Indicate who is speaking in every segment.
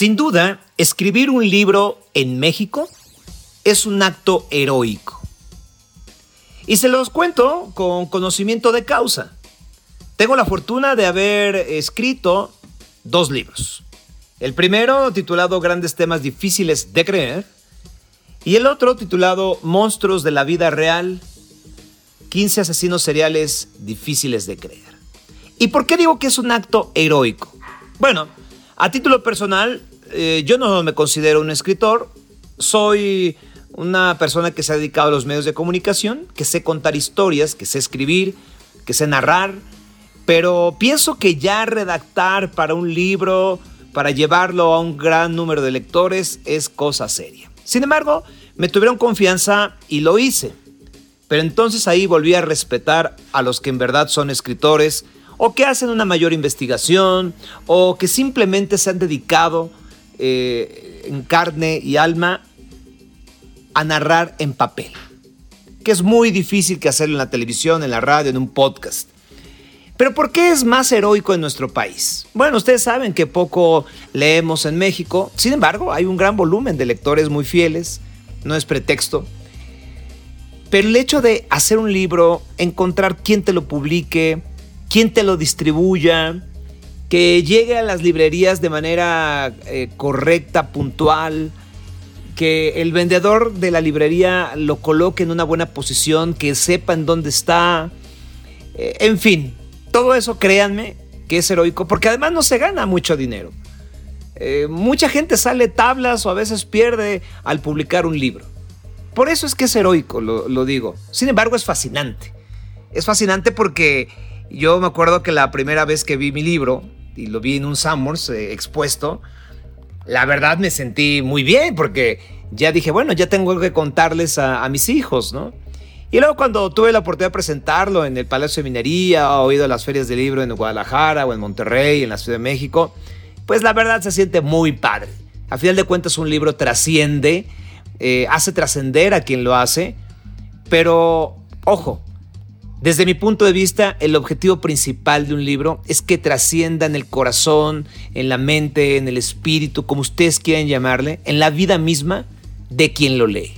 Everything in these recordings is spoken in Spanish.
Speaker 1: Sin duda, escribir un libro en México es un acto heroico. Y se los cuento con conocimiento de causa. Tengo la fortuna de haber escrito dos libros. El primero titulado Grandes temas difíciles de creer y el otro titulado Monstruos de la vida real, 15 asesinos seriales difíciles de creer. ¿Y por qué digo que es un acto heroico? Bueno, a título personal, eh, yo no me considero un escritor, soy una persona que se ha dedicado a los medios de comunicación, que sé contar historias, que sé escribir, que sé narrar, pero pienso que ya redactar para un libro, para llevarlo a un gran número de lectores, es cosa seria. Sin embargo, me tuvieron confianza y lo hice. Pero entonces ahí volví a respetar a los que en verdad son escritores, o que hacen una mayor investigación, o que simplemente se han dedicado eh, en carne y alma a narrar en papel, que es muy difícil que hacerlo en la televisión, en la radio, en un podcast. Pero ¿por qué es más heroico en nuestro país? Bueno, ustedes saben que poco leemos en México, sin embargo, hay un gran volumen de lectores muy fieles, no es pretexto. Pero el hecho de hacer un libro, encontrar quién te lo publique, quién te lo distribuya, que llegue a las librerías de manera eh, correcta, puntual, que el vendedor de la librería lo coloque en una buena posición, que sepa en dónde está, eh, en fin, todo eso créanme que es heroico, porque además no se gana mucho dinero. Eh, mucha gente sale tablas o a veces pierde al publicar un libro. Por eso es que es heroico, lo, lo digo. Sin embargo, es fascinante. Es fascinante porque yo me acuerdo que la primera vez que vi mi libro, y lo vi en un Summers expuesto, la verdad me sentí muy bien porque ya dije, bueno, ya tengo que contarles a, mis hijos, ¿no? Y luego cuando tuve la oportunidad de presentarlo en el Palacio de Minería, o ido a las ferias de libro en Guadalajara o en Monterrey, en la Ciudad de México, pues la verdad se siente muy padre. A final de cuentas un libro trasciende, eh, hace trascender a quien lo hace, pero ojo, desde mi punto de vista, el objetivo principal de un libro es que trascienda en el corazón, en la mente, en el espíritu, como ustedes quieran llamarle, en la vida misma de quien lo lee.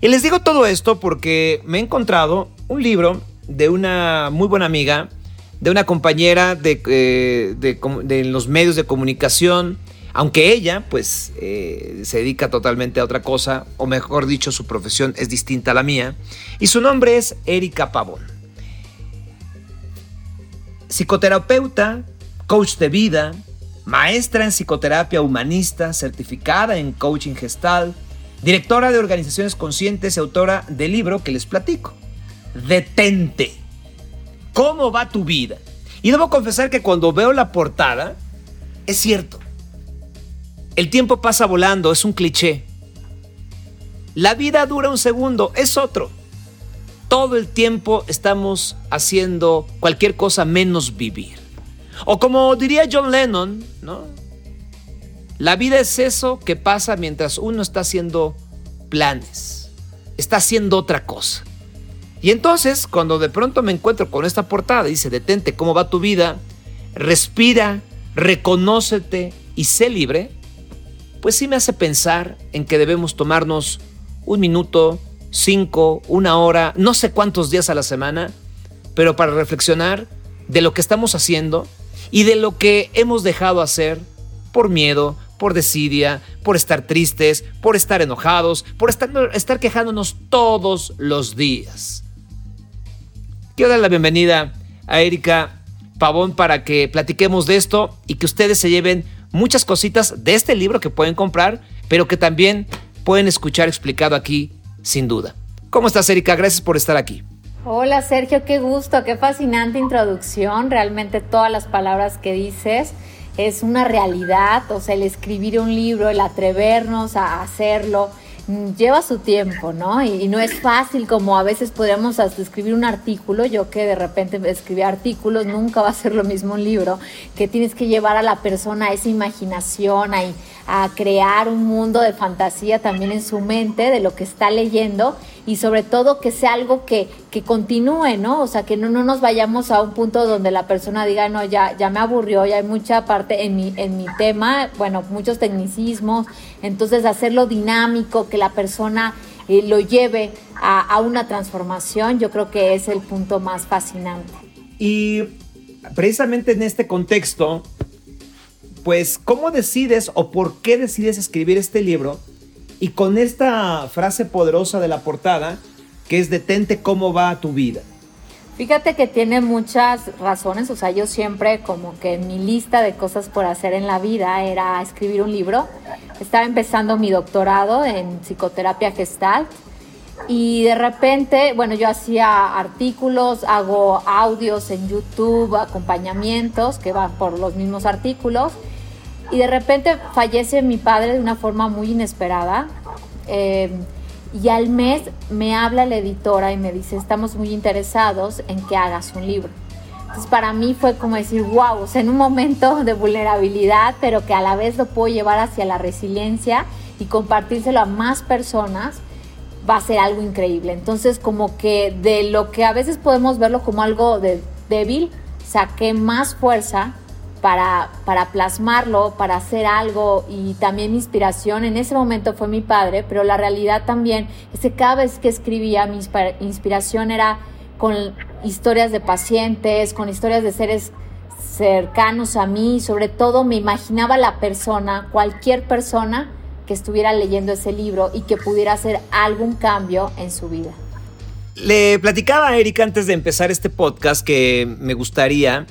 Speaker 1: Y les digo todo esto porque me he encontrado un libro de una muy buena amiga, de una compañera de, eh, los medios de comunicación, aunque ella pues eh, se dedica totalmente a otra cosa, o mejor dicho, su profesión es distinta a la mía, y su nombre es Erika Pavón psicoterapeuta, coach de vida, maestra en psicoterapia humanista, certificada en coaching gestal, directora de organizaciones conscientes y autora del libro que les platico. Detente. ¿Cómo va tu vida? Y debo confesar que cuando veo la portada, es cierto. El tiempo pasa volando, es un cliché. La vida dura un segundo, es otro todo el tiempo estamos haciendo cualquier cosa menos vivir. O como diría John Lennon, ¿no? La vida es eso que pasa mientras uno está haciendo planes, está haciendo otra cosa. Y entonces, cuando de pronto me encuentro con esta portada, dice, detente, ¿cómo va tu vida? Respira, reconócete y sé libre, pues sí me hace pensar en que debemos tomarnos un minuto, cinco, una hora, no sé cuántos días a la semana, pero para reflexionar de lo que estamos haciendo y de lo que hemos dejado hacer por miedo, por desidia, por estar tristes, por estar enojados, por estar, estar quejándonos todos los días. Quiero dar la bienvenida a Erika Pavón para que platiquemos de esto y que ustedes se lleven muchas cositas de este libro que pueden comprar, pero que también pueden escuchar explicado aquí sin duda. ¿Cómo estás, Erika? Gracias por estar aquí.
Speaker 2: Hola, Sergio, qué gusto, qué fascinante introducción. Realmente todas las palabras que dices es una realidad, o sea, el escribir un libro, el atrevernos a hacerlo, mm, lleva su tiempo, ¿no? Y, no es fácil como a veces podríamos hasta escribir un artículo, yo que de repente escribí artículos, nunca va a ser lo mismo un libro, que tienes que llevar a la persona a esa imaginación, a, a crear un mundo de fantasía también en su mente de lo que está leyendo y sobre todo que sea algo que, que continúe, ¿no? O sea, que no, no nos vayamos a un punto donde la persona diga, no, ya, ya me aburrió, ya hay mucha parte en mi, en mi tema, bueno, muchos tecnicismos, entonces hacerlo dinámico, que la persona eh, lo lleve a, a una transformación, yo creo que es el punto más fascinante.
Speaker 1: Y precisamente en este contexto, pues, ¿cómo decides o por qué decides escribir este libro? Y con esta frase poderosa de la portada, que es detente cómo va tu vida.
Speaker 2: Fíjate que tiene muchas razones, o sea, yo siempre como que mi lista de cosas por hacer en la vida era escribir un libro. Estaba empezando mi doctorado en psicoterapia gestalt y de repente, bueno, yo hacía artículos, hago audios en YouTube, acompañamientos que van por los mismos artículos y de repente fallece mi padre de una forma muy inesperada. Eh, y al mes me habla la editora y me dice, estamos muy interesados en que hagas un libro. Entonces para mí fue como decir, wow, o sea, en un momento de vulnerabilidad, pero que a la vez lo puedo llevar hacia la resiliencia y compartírselo a más personas, va a ser algo increíble. Entonces como que de lo que a veces podemos verlo como algo de débil, saqué más fuerza para, para plasmarlo, para hacer algo y también mi inspiración en ese momento fue mi padre, pero la realidad también es que cada vez que escribía mi inspiración era con historias de pacientes, con historias de seres cercanos a mí, sobre todo me imaginaba la persona, cualquier persona que estuviera leyendo ese libro y que pudiera hacer algún cambio en su vida.
Speaker 1: Le platicaba a Erika antes de empezar este podcast que me gustaría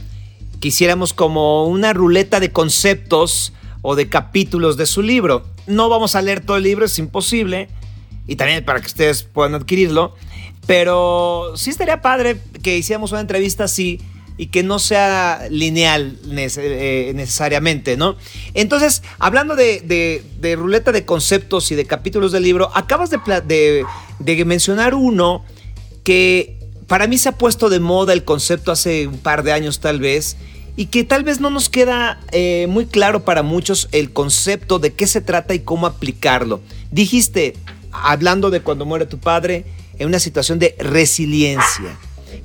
Speaker 1: quisiéramos como una ruleta de conceptos o de capítulos de su libro. No vamos a leer todo el libro, es imposible, y también para que ustedes puedan adquirirlo, pero sí estaría padre que hiciéramos una entrevista así y que no sea lineal eh, necesariamente, ¿no? Entonces, hablando de, ruleta de conceptos y de capítulos del libro, acabas de, de mencionar uno que para mí se ha puesto de moda el concepto hace un par de años tal vez, y que tal vez no nos queda eh, muy claro para muchos el concepto de qué se trata y cómo aplicarlo. Dijiste, hablando de cuando muere tu padre, en una situación de resiliencia.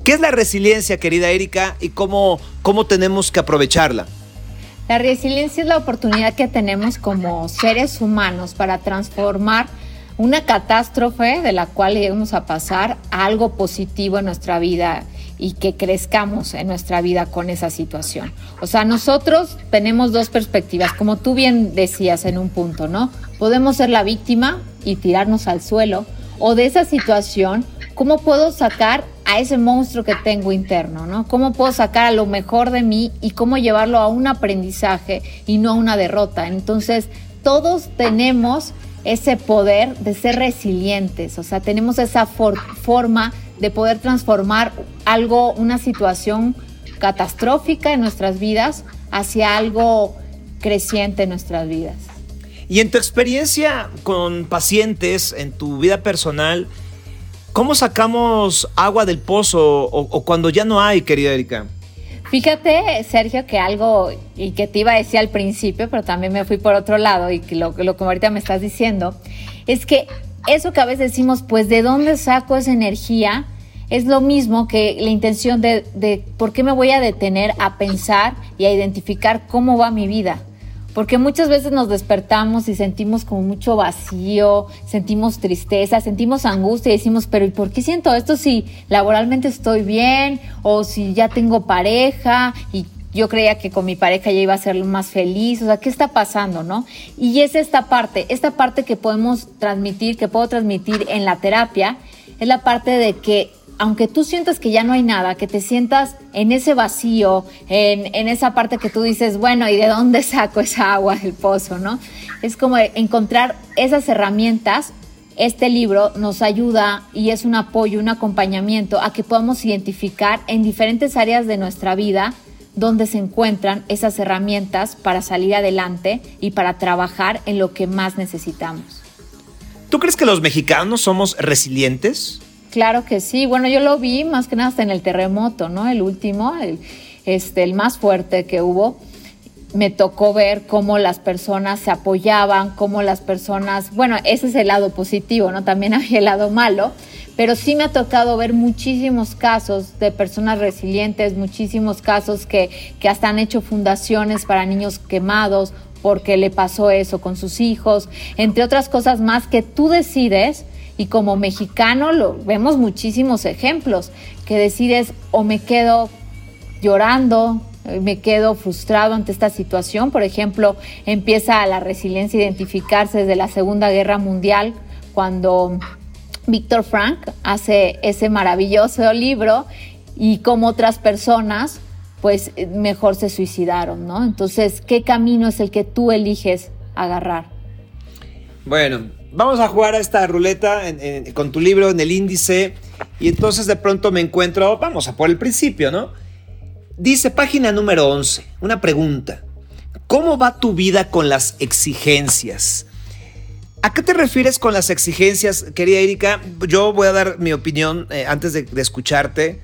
Speaker 1: ¿Qué es la resiliencia, querida Erika, y cómo, cómo tenemos que aprovecharla?
Speaker 2: La resiliencia es la oportunidad que tenemos como seres humanos para transformar una catástrofe de la cual llegamos a pasar a algo positivo en nuestra vida y que crezcamos en nuestra vida con esa situación. O sea, nosotros tenemos dos perspectivas, como tú bien decías en un punto, ¿no? Podemos ser la víctima y tirarnos al suelo, o de esa situación, ¿cómo puedo sacar a ese monstruo que tengo interno, ¿no? ¿Cómo puedo sacar a lo mejor de mí y cómo llevarlo a un aprendizaje y no a una derrota? Entonces, todos tenemos ese poder de ser resilientes, o sea, tenemos esa forma de poder transformar algo, una situación catastrófica en nuestras vidas hacia algo creciente en nuestras vidas.
Speaker 1: Y en tu experiencia con pacientes, en tu vida personal, ¿cómo sacamos agua del pozo o, cuando ya no hay, querida Erika?
Speaker 2: Fíjate, Sergio, que algo, y que te iba a decir al principio, pero también me fui por otro lado, y que lo, lo que ahorita me estás diciendo, es que eso que a veces decimos, pues, ¿de dónde saco esa energía? Es lo mismo que la intención de, de por qué me voy a detener a pensar y a identificar cómo va mi vida. Porque muchas veces nos despertamos y sentimos como mucho vacío, sentimos tristeza, sentimos angustia y decimos, pero ¿y por qué siento esto si laboralmente estoy bien o si ya tengo pareja y yo creía que con mi pareja ya iba a ser más feliz, o sea, ¿qué está pasando, no? Y es esta parte, esta parte que podemos transmitir, que puedo transmitir en la terapia, es la parte de que aunque tú sientas que ya no hay nada, que te sientas en ese vacío, en, en, esa parte que tú dices, bueno, ¿y de dónde saco esa agua del pozo, no? Es como encontrar esas herramientas. Este libro nos ayuda y es un apoyo, un acompañamiento a que podamos identificar en diferentes áreas de nuestra vida dónde se encuentran esas herramientas para salir adelante y para trabajar en lo que más necesitamos.
Speaker 1: ¿Tú crees que los mexicanos somos resilientes?
Speaker 2: Claro que sí. Bueno, yo lo vi más que nada hasta en el terremoto, ¿no? El último, el, este, el más fuerte que hubo. me tocó ver cómo las personas se apoyaban, cómo las personas, bueno, ese es el lado positivo, ¿no? También hay el lado malo, pero sí me ha tocado ver muchísimos casos de personas resilientes, muchísimos casos que, que hasta han hecho fundaciones para niños quemados porque le pasó eso con sus hijos, entre otras cosas más que tú decides y como mexicano lo vemos muchísimos ejemplos que decides o me quedo llorando, me quedo frustrado ante esta situación. Por ejemplo, empieza la resiliencia a identificarse desde la Segunda Guerra Mundial, cuando Víctor Frank hace ese maravilloso libro y como otras personas, pues mejor se suicidaron, ¿no? Entonces, ¿qué camino es el que tú eliges agarrar?
Speaker 1: Bueno, vamos a jugar a esta ruleta con tu libro en el índice y entonces de pronto me encuentro, vamos a por el principio, ¿no? Dice página número 11, una pregunta. ¿Cómo va tu vida con las exigencias? ¿A qué te refieres con las exigencias, querida Erika? Yo voy a dar mi opinión eh, antes de, escucharte.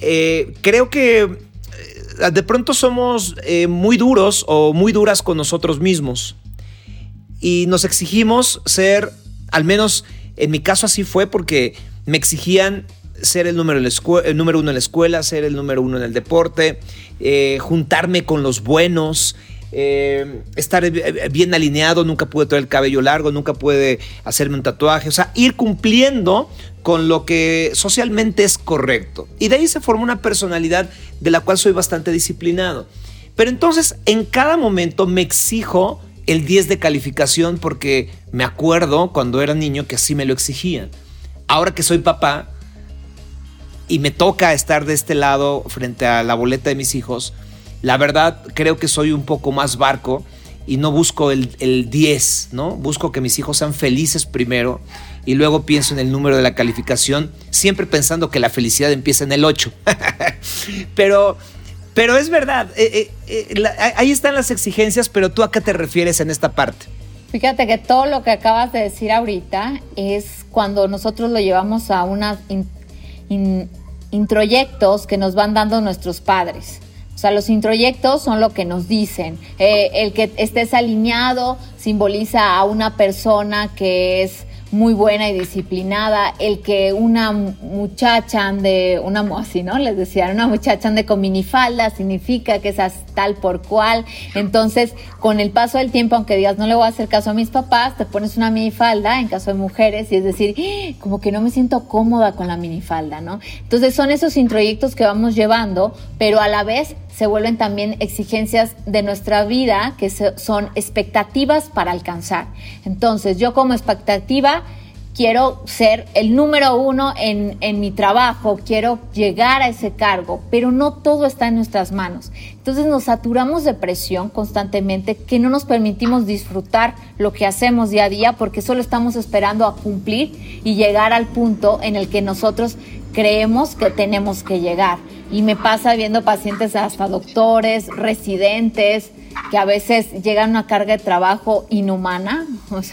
Speaker 1: Eh, creo que eh, de pronto somos muy duros o muy duras con nosotros mismos y nos exigimos ser, al menos en mi caso así fue porque me exigían ser el número, el número uno en la escuela, ser el número uno en el deporte, eh, juntarme con los buenos, eh, estar bien alineado, nunca pude tener el cabello largo, nunca pude hacerme un tatuaje, o sea, ir cumpliendo con lo que socialmente es correcto. Y de ahí se formó una personalidad de la cual soy bastante disciplinado. Pero entonces en cada momento me exijo el 10 de calificación porque me acuerdo cuando era niño que así me lo exigían. Ahora que soy papá, y me toca estar de este lado frente a la boleta de mis hijos, la verdad creo que soy un poco más barco y no busco el, el 10, ¿no? Busco que mis hijos sean felices primero y luego pienso en el número de la calificación, siempre pensando que la felicidad empieza en el 8. pero, pero es verdad, eh, eh, eh, ahí están las exigencias, pero tú a qué te refieres en esta parte?
Speaker 2: Fíjate que todo lo que acabas de decir ahorita es cuando nosotros lo llevamos a una introyectos que nos van dando nuestros padres. O sea, los introyectos son lo que nos dicen. El que estés alineado simboliza a una persona que es muy buena y disciplinada, el que una muchacha ande, una así, ¿no? Les decían, una muchacha ande con minifalda significa que es tal por cual. Entonces, con el paso del tiempo, aunque digas, no le voy a hacer caso a mis papás, te pones una minifalda en caso de mujeres y es decir, ¡Ah! como que no me siento cómoda con la minifalda, ¿no? Entonces, son esos introyectos que vamos llevando, pero a la vez se vuelven también exigencias de nuestra vida que son expectativas para alcanzar. Entonces, yo como expectativa quiero ser el número uno en, en, mi trabajo, quiero llegar a ese cargo, pero no todo está en nuestras manos. Entonces nos saturamos de presión constantemente que no nos permitimos disfrutar lo que hacemos día a día porque solo estamos esperando a cumplir y llegar al punto en el que nosotros creemos que tenemos que llegar. Y me pasa viendo pacientes hasta doctores, residentes, que a veces llegan a una carga de trabajo inhumana,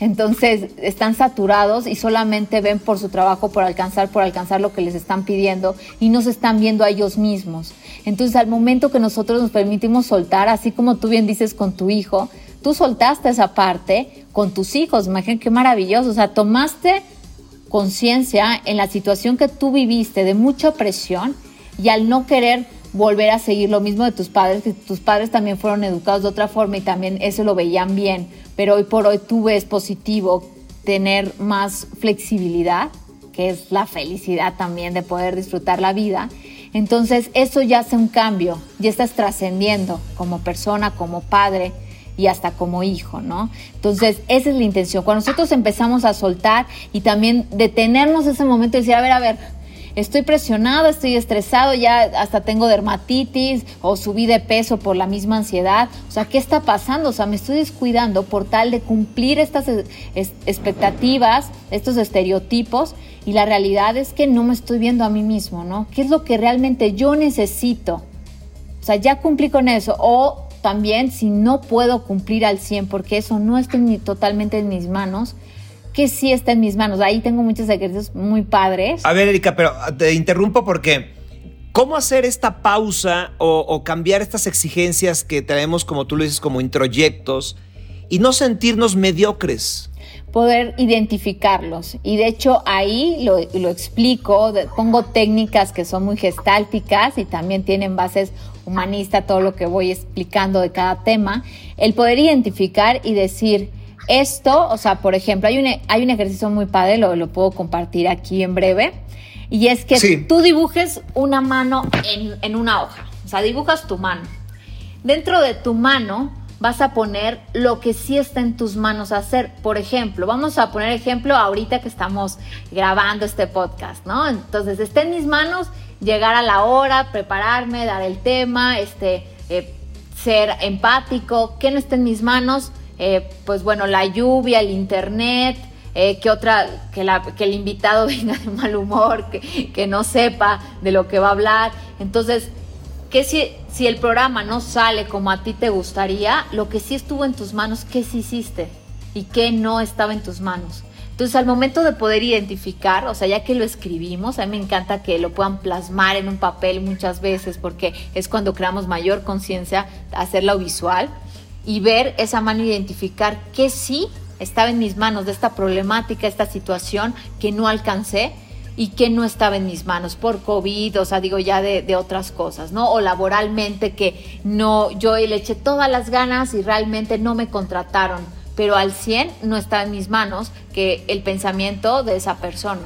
Speaker 2: entonces están saturados y solamente ven por su trabajo, por alcanzar, por alcanzar lo que les están pidiendo y no se están viendo a ellos mismos. Entonces al momento que nosotros nos permitimos soltar, así como tú bien dices con tu hijo, tú soltaste esa parte con tus hijos, imagínate qué maravilloso, o sea, tomaste conciencia en la situación que tú viviste de mucha presión y al no querer volver a seguir lo mismo de tus padres, que tus padres también fueron educados de otra forma y también eso lo veían bien, pero hoy por hoy tú ves positivo tener más flexibilidad, que es la felicidad también de poder disfrutar la vida. Entonces eso ya hace un cambio, ya estás trascendiendo como persona, como padre y hasta como hijo, ¿no? Entonces, esa es la intención. Cuando nosotros empezamos a soltar y también detenernos ese momento y decir, a ver, a ver, estoy presionado, estoy estresado, ya hasta tengo dermatitis o subí de peso por la misma ansiedad. O sea, ¿qué está pasando? O sea, me estoy descuidando por tal de cumplir estas expectativas, estos estereotipos y la realidad es que no me estoy viendo a mí mismo, ¿no? ¿Qué es lo que realmente yo necesito? O sea, ya cumplí con eso o también si no puedo cumplir al 100 porque eso no está totalmente en mis manos, que sí está en mis manos. Ahí tengo muchos ejercicios muy padres.
Speaker 1: A ver, Erika, pero te interrumpo porque ¿Cómo hacer esta pausa o, cambiar estas exigencias que traemos, como tú lo dices, como introyectos y no sentirnos mediocres?
Speaker 2: poder identificarlos. Y de hecho ahí lo, explico, pongo técnicas que son muy gestálticas y también tienen bases humanistas, todo lo que voy explicando de cada tema. El poder identificar y decir, esto, o sea, por ejemplo, hay un, hay un ejercicio muy padre, lo, lo puedo compartir aquí en breve, y es que tú dibujes una mano en, en una hoja, o sea, dibujas tu mano. Dentro de tu mano vas a poner lo que sí está en tus manos hacer. Por ejemplo, vamos a poner ejemplo ahorita que estamos grabando este podcast, ¿no? Entonces, está en mis manos llegar a la hora, prepararme, dar el tema, este, eh, ser empático. ¿Qué no está en mis manos? Eh, pues bueno, la lluvia, el internet, eh, que otra, que, el invitado venga de mal humor, que, no sepa de lo que va a hablar. Entonces, que si, si el programa no sale como a ti te gustaría, lo que sí estuvo en tus manos, ¿qué sí hiciste? ¿Y qué no estaba en tus manos? Entonces, al momento de poder identificar, o sea, ya que lo escribimos, a mí me encanta que lo puedan plasmar en un papel muchas veces, porque es cuando creamos mayor conciencia, hacerlo visual y ver esa mano, identificar qué sí estaba en mis manos de esta problemática, esta situación que no alcancé y que no estaba en mis manos por COVID, o sea, digo ya de, otras cosas, ¿no? O laboralmente que no, yo le eché todas las ganas y realmente no me contrataron, pero al 100 no está en mis manos que el pensamiento de esa persona,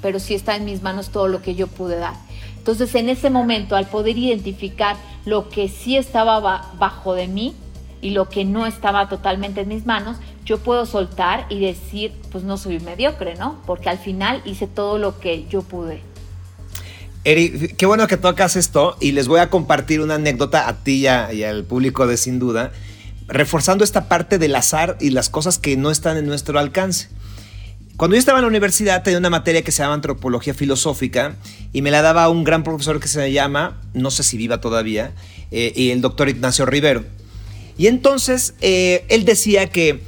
Speaker 2: pero sí está en mis manos todo lo que yo pude dar. Entonces, en ese momento, al poder identificar lo que sí estaba bajo de mí y lo que no estaba totalmente en mis manos, yo puedo soltar y decir, pues no soy mediocre, ¿no? Porque al final hice todo lo que yo pude.
Speaker 1: Eri, qué bueno que tocas esto y les voy a compartir una anécdota a ti y, al público de Sin Duda, reforzando esta parte del azar y las cosas que no están en nuestro alcance. Cuando yo estaba en la universidad tenía una materia que se llama antropología filosófica y me la daba un gran profesor que se llama, no sé si viva todavía, eh, y el doctor Ignacio Rivero. Y entonces eh, él decía que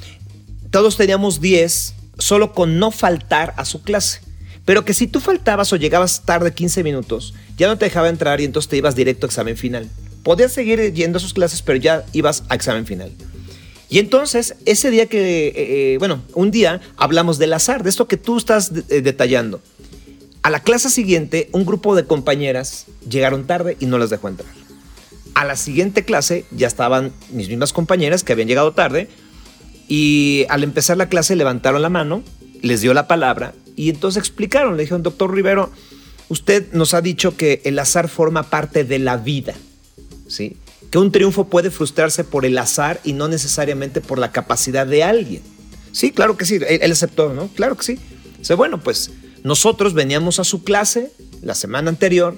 Speaker 1: todos teníamos 10 solo con no faltar a su clase. Pero que si tú faltabas o llegabas tarde 15 minutos, ya no te dejaba entrar y entonces te ibas directo a examen final. Podías seguir yendo a sus clases, pero ya ibas a examen final. Y entonces, ese día que, eh, eh, bueno, un día hablamos del azar, de esto que tú estás detallando. A la clase siguiente, un grupo de compañeras llegaron tarde y no las dejó entrar. A la siguiente clase ya estaban mis mismas compañeras que habían llegado tarde, y al empezar la clase levantaron la mano, les dio la palabra y entonces explicaron, le dijeron, doctor Rivero, usted nos ha dicho que el azar forma parte de la vida, ¿sí? Que un triunfo puede frustrarse por el azar y no necesariamente por la capacidad de alguien. Sí, claro que sí, él, aceptó, ¿no? Claro que sí. Dice, bueno, pues nosotros veníamos a su clase la semana anterior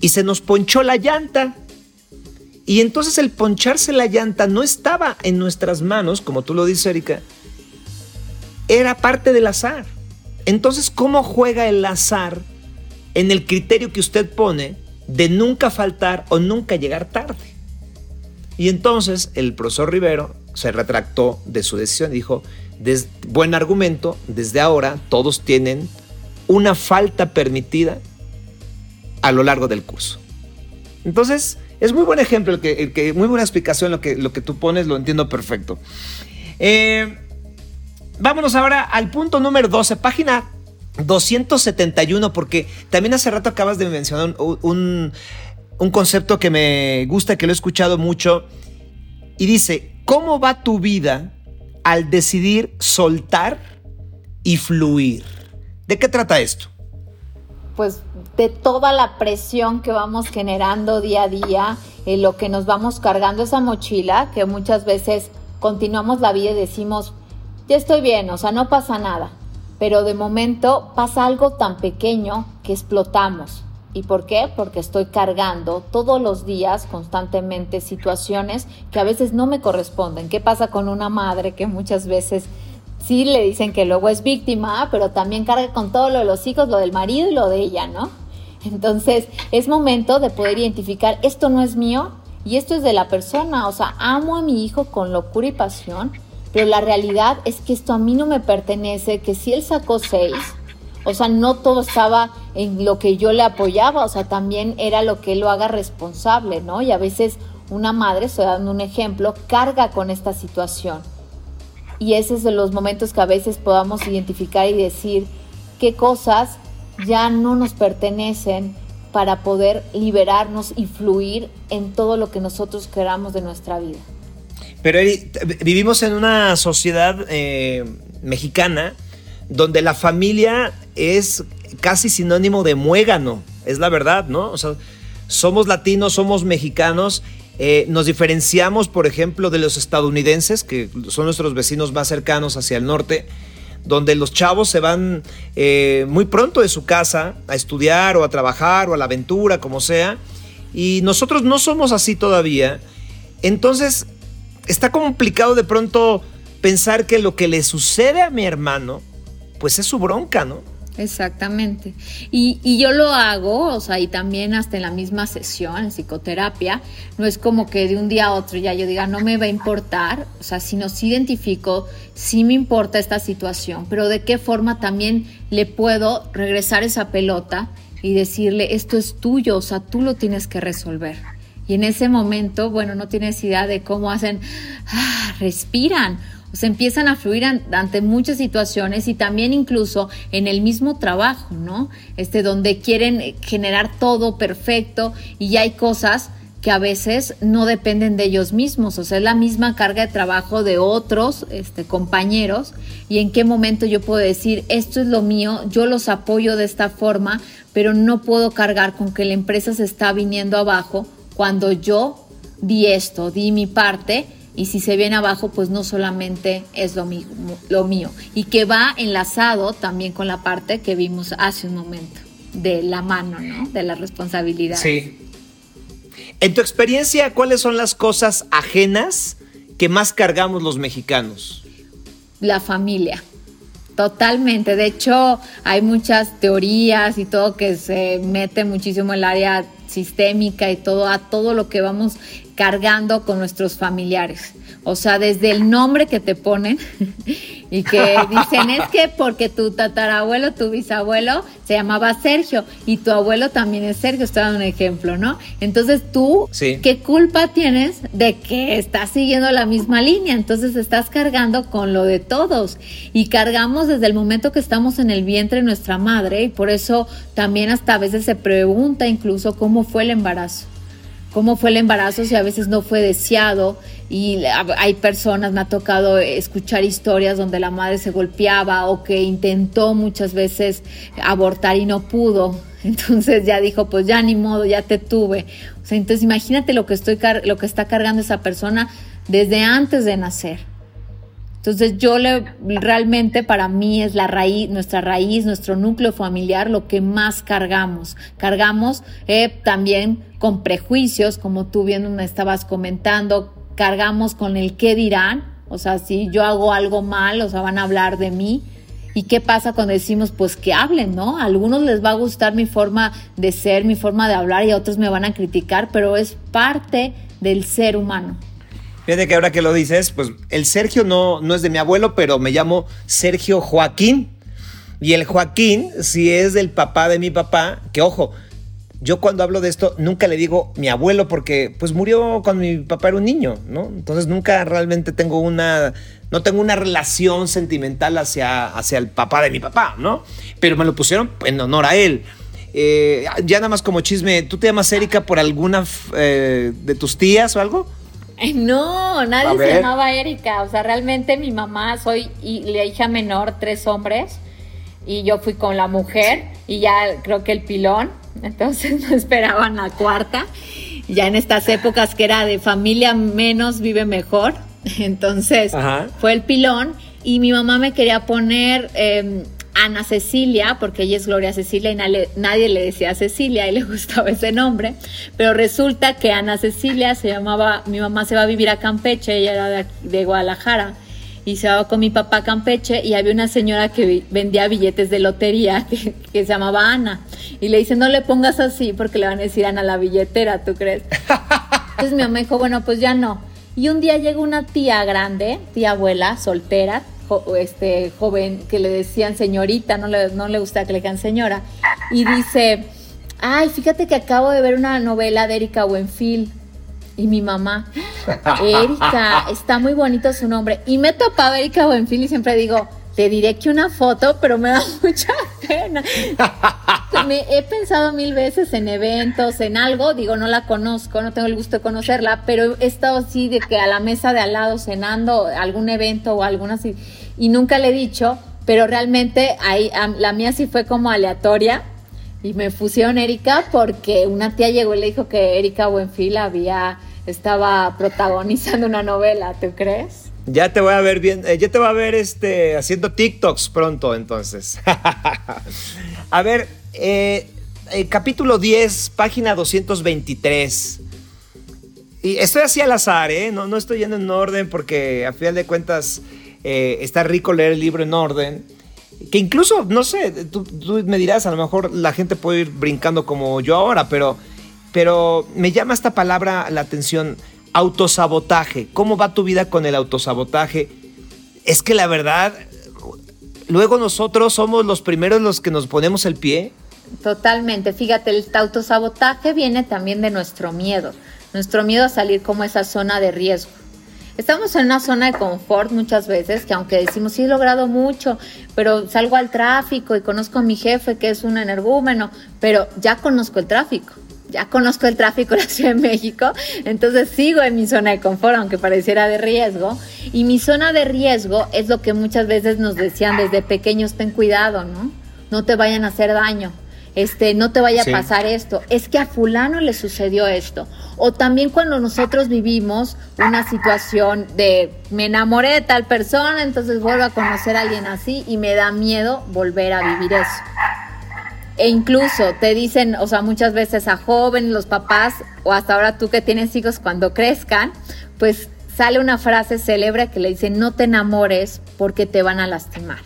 Speaker 1: y se nos ponchó la llanta. Y entonces el poncharse la llanta no estaba en nuestras manos, como tú lo dices, Erika, era parte del azar. Entonces, ¿cómo juega el azar en el criterio que usted pone de nunca faltar o nunca llegar tarde? Y entonces el profesor Rivero se retractó de su decisión y dijo, buen argumento, desde ahora todos tienen una falta permitida a lo largo del curso. Entonces, es muy buen ejemplo, que, muy buena explicación lo que, lo que tú pones, lo entiendo perfecto. Eh, vámonos ahora al punto número 12, página 271, porque también hace rato acabas de mencionar un, un concepto que me gusta, que lo he escuchado mucho, y dice, ¿cómo va tu vida al decidir soltar y fluir? ¿De qué trata esto?
Speaker 2: Pues de toda la presión que vamos generando día a día, en lo que nos vamos cargando esa mochila, que muchas veces continuamos la vida y decimos, ya estoy bien, o sea, no pasa nada. Pero de momento pasa algo tan pequeño que explotamos. ¿Y por qué? Porque estoy cargando todos los días constantemente situaciones que a veces no me corresponden. ¿Qué pasa con una madre que muchas veces sí le dicen que luego es víctima, pero también carga con todo lo de los hijos, lo del marido y lo de ella, ¿no? Entonces es momento de poder identificar, esto no es mío y esto es de la persona, o sea, amo a mi hijo con locura y pasión, pero la realidad es que esto a mí no me pertenece, que si él sacó seis, O sea, no todo estaba en lo que yo le apoyaba, o sea, también era lo que él lo haga responsable, ¿no? Y a veces una madre, estoy dando un ejemplo, carga con esta situación. Y ese es de los momentos que a veces podamos identificar y decir qué cosas ya no nos pertenecen para poder liberarnos y fluir en todo lo que nosotros queramos de nuestra vida.
Speaker 1: Pero vivimos en una sociedad eh, mexicana donde la familia es casi sinónimo de muégano, es la verdad, ¿no? O sea, somos latinos, somos mexicanos, eh, nos diferenciamos, por ejemplo, de los estadounidenses, que son nuestros vecinos más cercanos hacia el norte, donde los chavos se van eh, muy pronto de su casa a estudiar o a trabajar o a la aventura, como sea, y nosotros no somos así todavía. Entonces, está complicado de pronto pensar que lo que le sucede a mi hermano, pues es su bronca, ¿no?
Speaker 2: Exactamente. Y, yo lo hago, o sea, y también hasta en la misma sesión, en psicoterapia, no es como que de un día a otro ya yo diga, no me va a importar, o sea, si nos identifico, sí me importa esta situación, pero de qué forma también le puedo regresar esa pelota y decirle, esto es tuyo, o sea, tú lo tienes que resolver. Y en ese momento, bueno, no tienes idea de cómo hacen, ah, respiran se empiezan a fluir ante muchas situaciones y también incluso en el mismo trabajo, ¿no? Este, donde quieren generar todo perfecto y hay cosas que a veces no dependen de ellos mismos, o sea, es la misma carga de trabajo de otros este, compañeros y en qué momento yo puedo decir, esto es lo mío, yo los apoyo de esta forma, pero no puedo cargar con que la empresa se está viniendo abajo cuando yo di esto, di mi parte y si se viene abajo, pues no solamente es lo mío, lo mío, y que va enlazado también con la parte que vimos hace un momento, de la mano, ¿no? De la responsabilidad.
Speaker 1: Sí. En tu experiencia, ¿cuáles son las cosas ajenas que más cargamos los mexicanos?
Speaker 2: La familia. Totalmente. De hecho, hay muchas teorías y todo que se mete muchísimo en el área sistémica y todo a todo lo que vamos cargando con nuestros familiares. O sea, desde el nombre que te ponen y que dicen es que porque tu tatarabuelo, tu bisabuelo se llamaba Sergio y tu abuelo también es Sergio, estoy dando un ejemplo, ¿no? Entonces tú, ¿qué culpa tienes de que estás siguiendo la misma línea? Entonces estás cargando con lo de todos y cargamos desde el momento que estamos en el vientre de nuestra madre y por eso también hasta a veces se pregunta incluso cómo fue el embarazo cómo fue el embarazo si a veces no fue deseado y hay personas, me ha tocado escuchar historias donde la madre se golpeaba o que intentó muchas veces abortar y no pudo. Entonces ya dijo, pues ya ni modo, ya te tuve. O sea, entonces imagínate lo que estoy lo que está cargando esa persona desde antes de nacer. Entonces yo le, realmente para mí es la raíz, nuestra raíz, nuestro núcleo familiar, lo que más cargamos. Cargamos eh, también con prejuicios, como tú bien me estabas comentando, cargamos con el qué dirán, o sea, si yo hago algo mal, o sea, van a hablar de mí. ¿Y qué pasa cuando decimos, pues que hablen, ¿no? A algunos les va a gustar mi forma de ser, mi forma de hablar y a otros me van a criticar, pero es parte del ser humano.
Speaker 1: Fíjate que ahora que lo dices, pues el Sergio no, no es de mi abuelo, pero me llamo Sergio Joaquín. Y el Joaquín, si es del papá de mi papá, que ojo, yo cuando hablo de esto nunca le digo mi abuelo porque pues murió cuando mi papá era un niño, ¿no? Entonces nunca realmente tengo una, no tengo una relación sentimental hacia, hacia el papá de mi papá, ¿no? Pero me lo pusieron en honor a él. Eh, ya nada más como chisme, ¿tú te llamas Erika por alguna eh, de tus tías o algo?
Speaker 2: No, nadie se llamaba Erika. O sea, realmente mi mamá, soy la hija menor, tres hombres, y yo fui con la mujer, y ya creo que el pilón. Entonces no esperaban la cuarta. Ya en estas épocas que era de familia menos vive mejor. Entonces fue el pilón. Y mi mamá me quería poner em, Ana Cecilia, porque ella es Gloria Cecilia y nadie, le decía Cecilia y le gustaba ese nombre, pero resulta que Ana Cecilia se llamaba, mi mamá se va a vivir a Campeche, ella era de, Guadalajara, y se va con mi papá a Campeche y había una señora que vendía billetes de lotería que, que, se llamaba Ana, y le dice, no le pongas así porque le van a decir Ana la billetera, ¿tú crees? Entonces mi mamá dijo, bueno, pues ya no. Y un día llega una tía grande, tía abuela, soltera, este, joven que le decían señorita, no le, no le gusta que le digan señora, y dice, ay, fíjate que acabo de ver una novela de Erika Buenfil. Y mi mamá, Erika, está muy bonito su nombre. Y me topaba Erika Buenfil y siempre digo, te diré que una foto, pero me da mucha pena. me he pensado mil veces en eventos, en algo, digo, no la conozco, no tengo el gusto de conocerla, pero he estado así de que a la mesa de al lado cenando algún evento o alguna así, y nunca le he dicho, pero realmente ahí, la mía sí fue como aleatoria. Y me pusieron Erika porque una tía llegó y le dijo que Erika Buenfil había, estaba protagonizando una novela, ¿tú crees?
Speaker 1: Ya te voy a ver bien, eh, ya te voy a ver este, haciendo TikToks pronto entonces. a ver, eh, eh, capítulo 10, página 223. Y estoy así al azar, ¿eh? No, no estoy yendo en orden porque a final de cuentas está rico leer el libro en orden. Que incluso, no sé, tú, me dirás, a lo mejor la gente puede ir brincando como yo ahora, pero, pero me llama esta palabra la atención Autosabotaje. ¿Cómo va tu vida con el autosabotaje? Es que la verdad, luego nosotros somos los primeros los que nos ponemos el pie.
Speaker 2: Totalmente. Fíjate, el autosabotaje viene también de nuestro miedo. Nuestro miedo a salir como esa zona de riesgo. Estamos en una zona de confort muchas veces, que aunque decimos, sí he logrado mucho, pero salgo al tráfico y conozco a mi jefe que es un energúmeno, pero ya conozco el tráfico ya conozco el tráfico en la Ciudad de México, entonces sigo en mi zona de confort, aunque pareciera de riesgo. Y mi zona de riesgo es lo que muchas veces nos decían desde pequeños, ten cuidado, ¿no? No te vayan a hacer daño. Este, no te vaya a pasar esto, es que a fulano le sucedió esto. O también cuando nosotros vivimos una situación de me enamoré de tal persona, entonces vuelvo a conocer a alguien así y me da miedo volver a vivir eso. E incluso te dicen, o sea, muchas veces a jóvenes, los papás, o hasta ahora tú que tienes hijos cuando crezcan, pues sale una frase célebre que le dice, no te enamores porque te van a lastimar.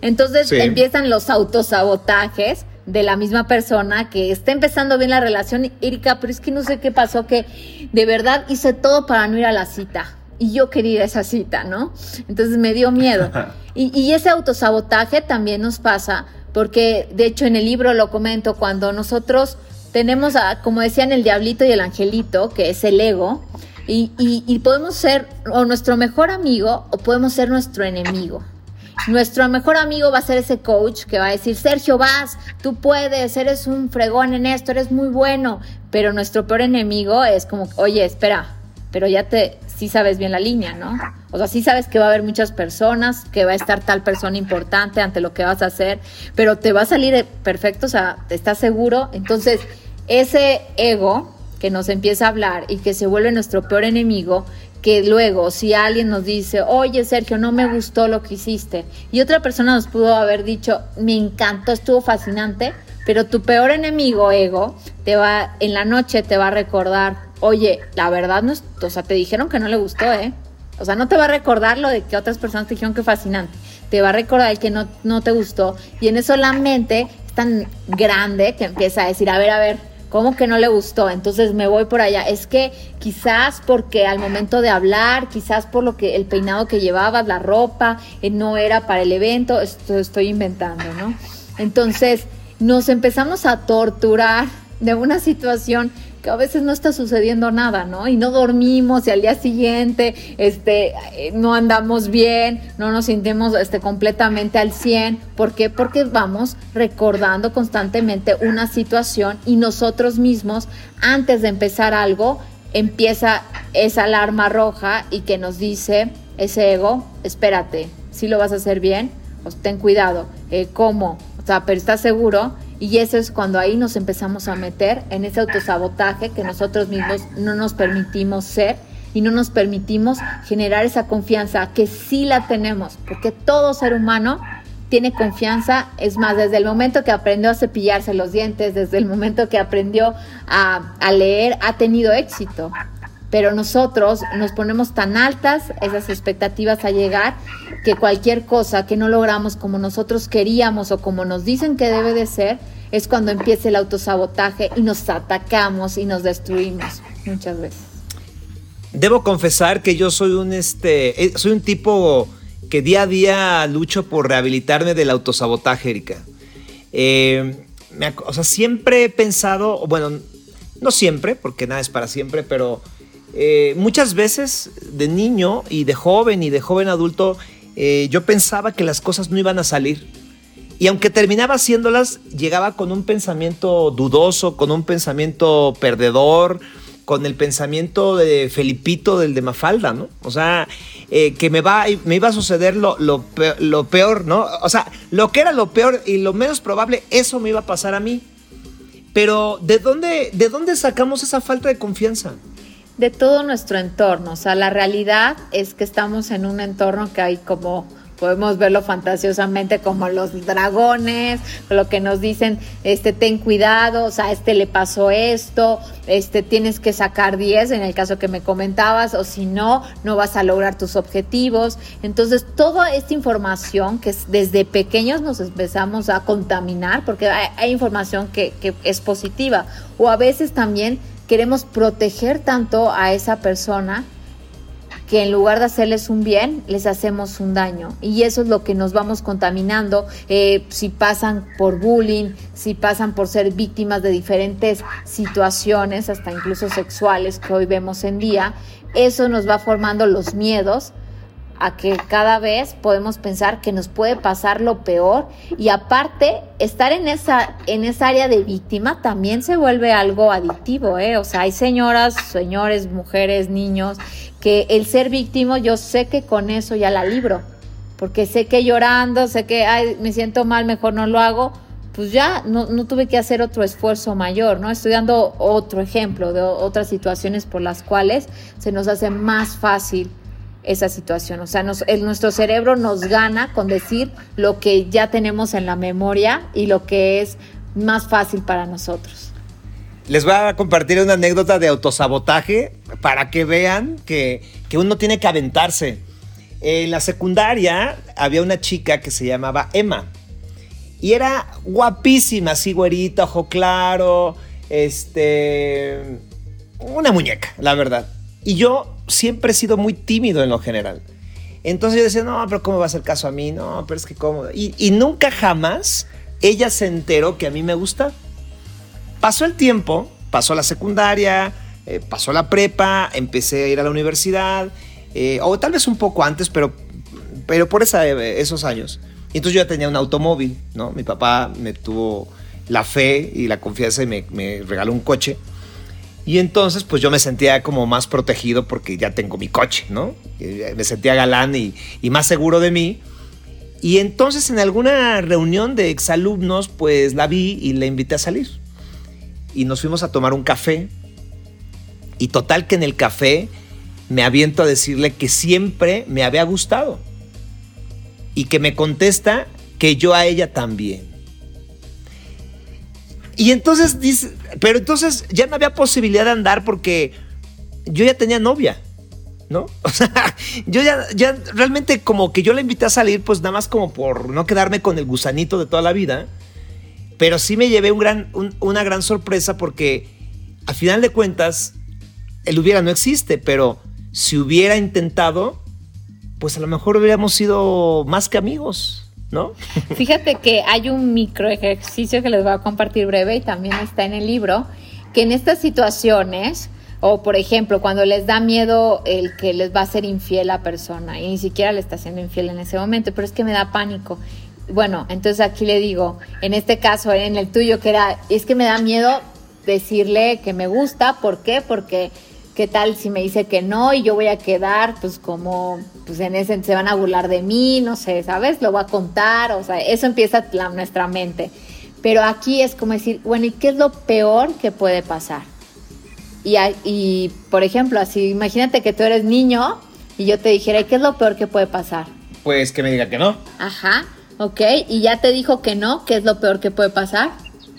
Speaker 2: Entonces empiezan los autosabotajes de la misma persona que está empezando bien la relación, Erika, pero es que no sé qué pasó, que de verdad hice todo para no ir a la cita. Y yo quería esa cita, ¿no? Entonces me dio miedo. y, y ese autosabotaje también nos pasa porque de hecho en el libro lo comento, cuando nosotros tenemos, a, como decían, el diablito y el angelito, que es el ego, y, y, podemos ser o nuestro mejor amigo o podemos ser nuestro enemigo. Nuestro mejor amigo va a ser ese coach que va a decir, Sergio, vas, tú puedes, eres un fregón en esto, eres muy bueno. Pero nuestro peor enemigo es como, oye, espera, pero ya te, sí sabes bien la línea, ¿no? O sea, sí sabes que va a haber muchas personas, que va a estar tal persona importante ante lo que vas a hacer, pero te va a salir perfecto, o sea, ¿estás seguro? Entonces, ese ego que nos empieza a hablar y que se vuelve nuestro peor enemigo, que luego si alguien nos dice, oye Sergio, no me gustó lo que hiciste, y otra persona nos pudo haber dicho, me encantó, estuvo fascinante, pero tu peor enemigo, ego, te va, en la noche te va a recordar, oye, la verdad, no es, o sea, te dijeron que no le gustó, ¿eh? O sea, no te va a recordar lo de que otras personas te dijeron que fascinante. Te va a recordar el que no, no te gustó. Y en eso la mente es tan grande que empieza a decir, a ver, a ver, ¿cómo que no le gustó? Entonces me voy por allá. Es que quizás porque al momento de hablar, quizás por lo que el peinado que llevabas, la ropa, eh, no era para el evento, esto estoy inventando, ¿no? Entonces nos empezamos a torturar de una situación a veces no está sucediendo nada, ¿no? Y no dormimos y al día siguiente este, no andamos bien, no nos sentimos este, completamente al 100. ¿Por qué? Porque vamos recordando constantemente una situación y nosotros mismos, antes de empezar algo, empieza esa alarma roja y que nos dice ese ego, espérate, si lo vas a hacer bien, pues ten cuidado, eh, ¿cómo? O sea, pero ¿estás seguro? Y eso es cuando ahí nos empezamos a meter en ese autosabotaje que nosotros mismos no nos permitimos ser y no nos permitimos generar esa confianza que sí la tenemos, porque todo ser humano tiene confianza, es más, desde el momento que aprendió a cepillarse los dientes, desde el momento que aprendió a, a leer, ha tenido éxito. Pero nosotros nos ponemos tan altas esas expectativas a llegar que cualquier cosa que no logramos como nosotros queríamos o como nos dicen que debe de ser, es cuando empieza el autosabotaje y nos atacamos y nos destruimos muchas veces.
Speaker 1: Debo confesar que yo soy un este eh, soy un tipo que día a día lucho por rehabilitarme del autosabotaje, Erika. Eh, o sea, siempre he pensado, bueno, no siempre, porque nada es para siempre, pero eh, muchas veces de niño y de joven y de joven adulto, eh, yo pensaba que las cosas no iban a salir. Y aunque terminaba haciéndolas, llegaba con un pensamiento dudoso, con un pensamiento perdedor, con el pensamiento de Felipito del de Mafalda, ¿no? O sea, eh, que me, va, me iba a suceder lo, lo, peor, ¿no? O sea, lo que era lo peor y lo menos probable, eso me iba a pasar a mí. Pero ¿de dónde, de dónde sacamos esa falta de confianza?
Speaker 2: De todo nuestro entorno. O sea, la realidad es que estamos en un entorno que hay como podemos verlo fantasiosamente como los dragones, lo que nos dicen, este, ten cuidado, o sea, este le pasó esto, este, tienes que sacar 10 en el caso que me comentabas, o si no, no vas a lograr tus objetivos. Entonces, toda esta información que desde pequeños nos empezamos a contaminar, porque hay, información que es positiva, o a veces también queremos proteger tanto a esa persona que en lugar de hacerles un bien, les hacemos un daño. Y eso es lo que nos vamos contaminando eh, si pasan por bullying, si pasan por ser víctimas de diferentes situaciones, hasta incluso sexuales que hoy vemos en día. Eso nos va formando los miedos a que cada vez podemos pensar que nos puede pasar lo peor y aparte estar en esa en esa área de víctima también se vuelve algo adictivo, ¿eh? O sea, hay señoras, señores, mujeres, niños que el ser víctima yo sé que con eso ya la libro, porque sé que llorando, sé que ay, me siento mal, mejor no lo hago, pues ya no, no tuve que hacer otro esfuerzo mayor, ¿no? Estoy dando otro ejemplo de otras situaciones por las cuales se nos hace más fácil esa situación. O sea, nuestro cerebro nos gana con decir lo que ya tenemos en la memoria y lo que es más fácil para nosotros.
Speaker 1: Les voy a compartir una anécdota de autosabotaje para que vean que, que uno tiene que aventarse. En la secundaria había una chica que se llamaba Emma. Y era guapísima, así güerita, ojo claro, este... Una muñeca, la verdad. Y yo siempre he sido muy tímido en lo general. Entonces yo decía, no, pero ¿cómo va a hacer caso a mí? No, pero es que cómo. Y, nunca jamás ella se enteró que a mí me gusta. Pasó el tiempo, pasó la secundaria, eh, pasó la prepa, empecé a ir a la universidad, eh, o tal vez un poco antes, pero, pero por esos años. Y entonces yo ya tenía un automóvil, ¿no? Mi papá me tuvo la fe y la confianza y me, me regaló un coche. Y entonces, pues yo me sentía como más protegido porque ya tengo mi coche, ¿no? Me sentía galán y, más seguro de mí. Y entonces en alguna reunión de exalumnos, pues la vi y le invité a salir. Y nos fuimos a tomar un café. Y total que en el café me aviento a decirle que siempre me había gustado. Y que me contesta que yo a ella también. Y entonces dice, pero entonces ya no había posibilidad de andar porque yo ya tenía novia, ¿no? O sea, yo ya, ya realmente como que yo la invité a salir, pues nada más como por no quedarme con el gusanito de toda la vida. Pero sí me llevé un gran, una gran sorpresa porque a final de cuentas, el hubiera no existe, pero si hubiera intentado, pues a lo mejor hubiéramos sido más que amigos. ¿No?
Speaker 2: Fíjate que hay un micro ejercicio que les voy a compartir breve y también está en el libro, que en estas situaciones, o por ejemplo, cuando les da miedo el que les va a ser infiel la persona y ni siquiera le está siendo infiel en ese momento, pero es que me da pánico. Bueno, entonces aquí le digo, en este caso, en el tuyo, que era, es que me da miedo decirle que me gusta, ¿por qué? Porque ¿Qué tal si me dice que no y yo voy a quedar, pues como, pues en ese se van a burlar de mí, no sé, ¿sabes? Lo voy a contar, o sea, eso empieza la, nuestra mente. Pero aquí es como decir, bueno, ¿y qué es lo peor que puede pasar? Y, y por ejemplo, así, imagínate que tú eres niño y yo te dijera, ¿qué es lo peor que puede pasar?
Speaker 1: Pues que me diga que no.
Speaker 2: Ajá, ok, y ya te dijo que no, ¿qué es lo peor que puede pasar?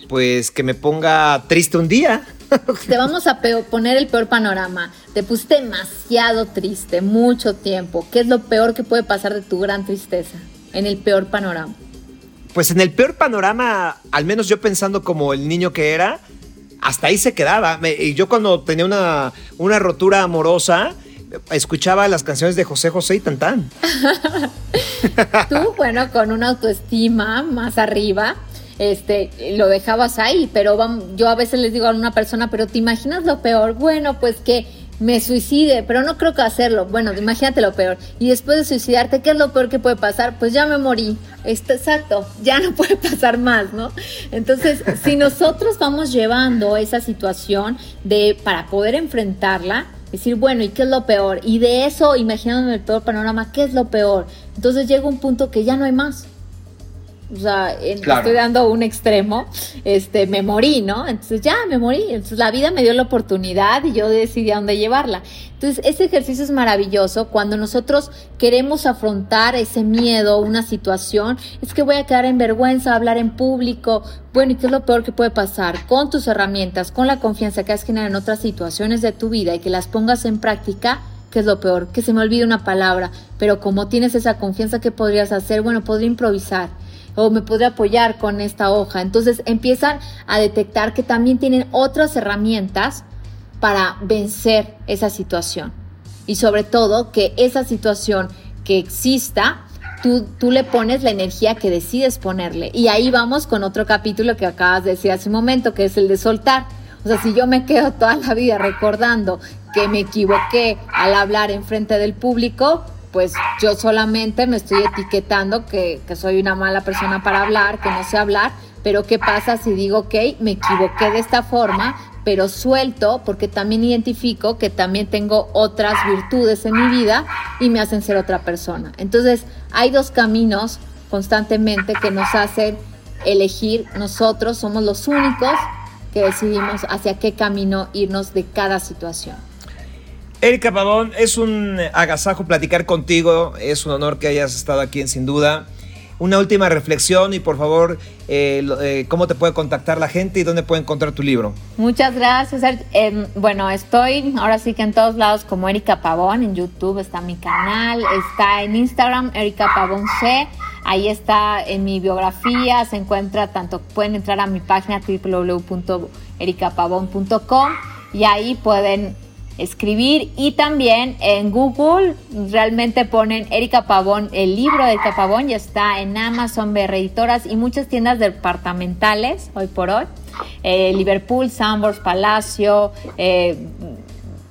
Speaker 1: Pues que me ponga triste un día.
Speaker 2: Te vamos a poner el peor panorama. Te pusiste demasiado triste, mucho tiempo. ¿Qué es lo peor que puede pasar de tu gran tristeza? En el peor panorama.
Speaker 1: Pues en el peor panorama, al menos yo pensando como el niño que era, hasta ahí se quedaba. y yo cuando tenía una, una rotura amorosa, escuchaba las canciones de José José y Tantán.
Speaker 2: Tú, bueno, con una autoestima más arriba, este, lo dejabas ahí, pero yo a veces les digo a una persona, pero ¿te imaginas lo peor? Bueno, pues que me suicide, pero no creo que hacerlo. Bueno, imagínate lo peor. Y después de suicidarte, ¿qué es lo peor que puede pasar? Pues ya me morí. Está, exacto, ya no puede pasar más, ¿no? Entonces, si nosotros vamos llevando esa situación de para poder enfrentarla, decir, bueno, ¿y qué es lo peor? Y de eso, imaginándome el peor panorama, ¿qué es lo peor? Entonces llega un punto que ya no hay más o sea, estoy dando un extremo, este, me morí, ¿no? Entonces ya me morí, entonces la vida me dio la oportunidad y yo decidí a dónde llevarla. Entonces, ese ejercicio es maravilloso cuando nosotros queremos afrontar ese miedo, una situación, es que voy a quedar en vergüenza, hablar en público, bueno, ¿y qué es lo peor que puede pasar? Con tus herramientas, con la confianza que has generado en otras situaciones de tu vida y que las pongas en práctica, ¿qué es lo peor? Que se me olvide una palabra, pero como tienes esa confianza, ¿qué podrías hacer? Bueno, podría improvisar o me podría apoyar con esta hoja. Entonces empiezan a detectar que también tienen otras herramientas para vencer esa situación. Y sobre todo que esa situación que exista, tú, tú le pones la energía que decides ponerle. Y ahí vamos con otro capítulo que acabas de decir hace un momento, que es el de soltar. O sea, si yo me quedo toda la vida recordando que me equivoqué al hablar en frente del público, pues yo solamente me estoy etiquetando que, soy una mala persona para hablar, que no sé hablar, pero ¿qué pasa si digo, ok, me equivoqué de esta forma, pero suelto porque también identifico que también tengo otras virtudes en mi vida y me hacen ser otra persona? Entonces, hay dos caminos constantemente que nos hacen elegir, nosotros somos los únicos que decidimos hacia qué camino irnos de cada situación.
Speaker 1: Erika Pavón, es un agasajo platicar contigo, es un honor que hayas estado aquí en Sin Duda. Una última reflexión y por favor, eh, eh, ¿cómo te puede contactar la gente y dónde puede encontrar tu libro?
Speaker 2: Muchas gracias. Em, bueno, estoy ahora sí que en todos lados como Erika Pavón, en YouTube está mi canal, está en Instagram Erika Pavón C, ahí está en mi biografía, se encuentra tanto, pueden entrar a mi página www.ericapavón.com y ahí pueden escribir y también en Google realmente ponen Erika Pavón, el libro de Erika Pavón ya está en Amazon, BR Editoras y muchas tiendas departamentales hoy por hoy. Eh, Liverpool, Sambors, Palacio, eh,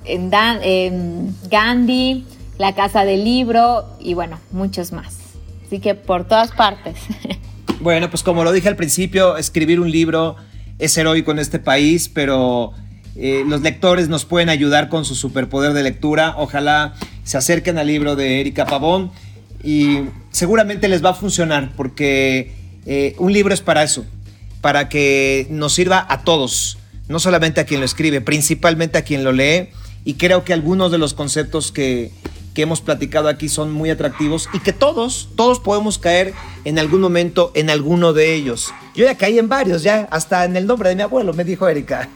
Speaker 2: en, Gandhi, la Casa del Libro y bueno, muchos más. Así que por todas partes.
Speaker 1: Bueno, pues como lo dije al principio, escribir un libro es heroico en este país, pero eh, los lectores nos pueden ayudar con su superpoder de lectura. Ojalá se acerquen al libro de Erika Pavón y seguramente les va a funcionar porque eh, un libro es para eso, para que nos sirva a todos, no solamente a quien lo escribe, principalmente a quien lo lee. Y creo que algunos de los conceptos que, que hemos platicado aquí son muy atractivos y que todos, todos podemos caer en algún momento en alguno de ellos. Yo ya caí en varios, ya hasta en el nombre de mi abuelo, me dijo Erika.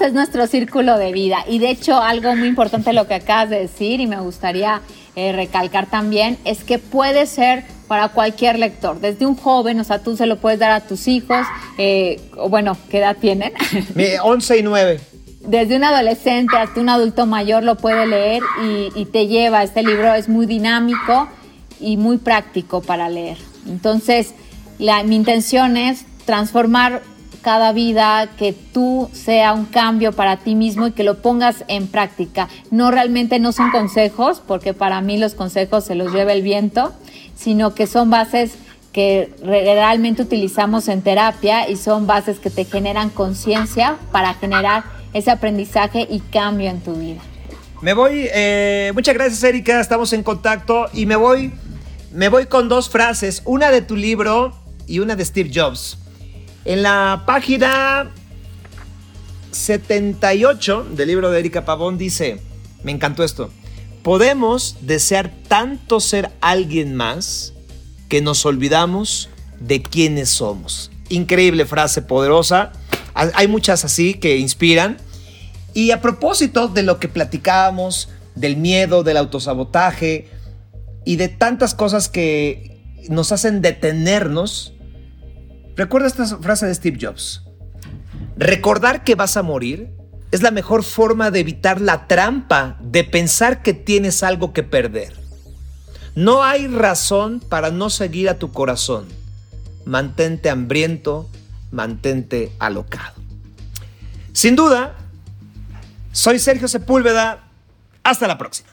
Speaker 2: Es nuestro círculo de vida y de hecho algo muy importante lo que acabas de decir y me gustaría eh, recalcar también es que puede ser para cualquier lector, desde un joven, o sea, tú se lo puedes dar a tus hijos, eh, bueno, ¿qué edad tienen?
Speaker 1: 11 y 9
Speaker 2: desde un adolescente hasta un adulto mayor lo puede leer y, te lleva. Este libro es muy dinámico y muy práctico para leer. Entonces, mi intención es transformar cada vida, que tú sea un cambio para ti mismo y que lo pongas en práctica. No realmente no son consejos, porque para mí los consejos se los lleva el viento, sino que son bases que realmente utilizamos en terapia y son bases que te generan conciencia para generar ese aprendizaje y cambio en tu vida.
Speaker 1: Me voy, eh, muchas gracias Erika, estamos en contacto y me voy, me voy con dos frases, una de tu libro y una de Steve Jobs. En la página 78 del libro de Erika Pavón dice, me encantó esto, podemos desear tanto ser alguien más que nos olvidamos de quiénes somos. Increíble frase poderosa hay muchas así que inspiran. Y a propósito de lo que platicábamos, del miedo, del autosabotaje y de tantas cosas que nos hacen detenernos, recuerda esta frase de Steve Jobs. Recordar que vas a morir es la mejor forma de evitar la trampa de pensar que tienes algo que perder. No hay razón para no seguir a tu corazón. Mantente hambriento, mantente alocado. Sin duda, soy Sergio Sepúlveda. Hasta la próxima.